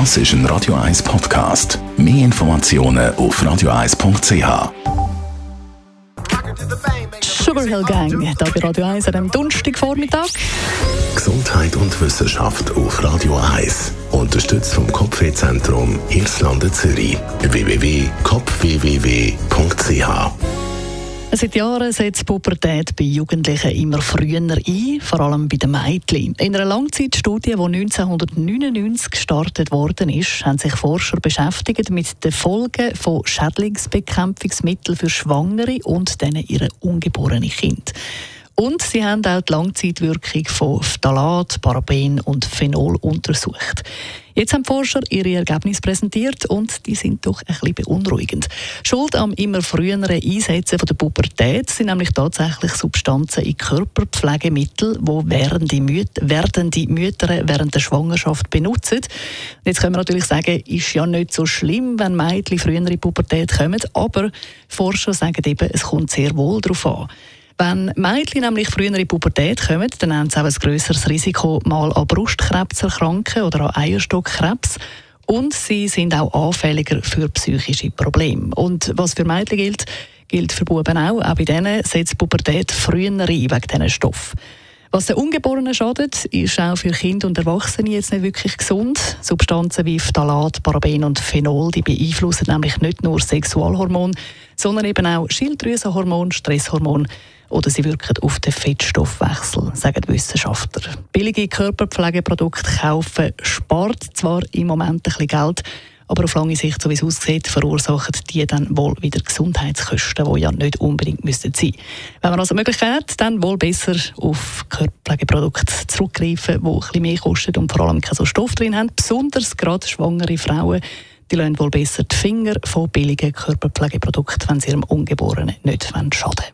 Das ist ein Radio 1 Podcast. Mehr Informationen auf radio1.ch. Sugar Hill Gang, hier bei Radio 1 am Donnerstagvormittag. Gesundheit und Wissenschaft auf Radio 1. Unterstützt vom Kopfwehzentrum Irlande Zürich. www.kopfwww.ch Seit Jahren setzt die Pubertät bei Jugendlichen immer früher ein, vor allem bei den Mädchen. In einer Langzeitstudie, die 1999 gestartet worden ist, haben sich Forscher beschäftigt mit den Folgen von Schädlingsbekämpfungsmitteln für Schwangere und denen ihre ungeborenen Kinder. Und sie haben auch die Langzeitwirkung von Phthalat, Paraben und Phenol untersucht. Jetzt haben die Forscher ihre Ergebnisse präsentiert und die sind doch ein bisschen beunruhigend. Schuld am immer früheren Einsetzen von der Pubertät sind nämlich tatsächlich Substanzen in Körperpflegemitteln, die Müt werdende Mütter während der Schwangerschaft benutzen. Jetzt können wir natürlich sagen, ist ja nicht so schlimm, wenn Mädchen früher in die Pubertät kommen, aber Forscher sagen eben, es kommt sehr wohl darauf an. Wenn Mädchen nämlich früher in die Pubertät kommen, dann haben sie auch ein grösseres Risiko, mal an Brustkrebs erkranken oder an Eierstockkrebs. Und sie sind auch anfälliger für psychische Probleme. Und was für Mädchen gilt, gilt für Buben auch. Auch bei denen setzt die Pubertät früher ein wegen diesen Stoffen. Was den Ungeborenen schadet, ist auch für Kinder und Erwachsene jetzt nicht wirklich gesund. Substanzen wie Phthalat, Paraben und Phenol die beeinflussen nämlich nicht nur Sexualhormone, sondern eben auch Schilddrüsenhormon, Stresshormon oder sie wirken auf den Fettstoffwechsel, sagen Wissenschaftler. Billige Körperpflegeprodukte kaufen spart zwar im Moment ein bisschen Geld, aber auf lange Sicht, so wie es aussieht, verursachen die dann wohl wieder Gesundheitskosten, die ja nicht unbedingt müssten sein. Wenn man also Möglichkeit hat, dann wohl besser auf Körperpflegeprodukte zurückgreifen, die ein bisschen mehr kosten und vor allem keinen so Stoff drin haben. Besonders gerade schwangere Frauen, die lassen wohl besser die Finger von billigen Körperpflegeprodukten, wenn sie ihrem Ungeborenen nicht schaden wollen.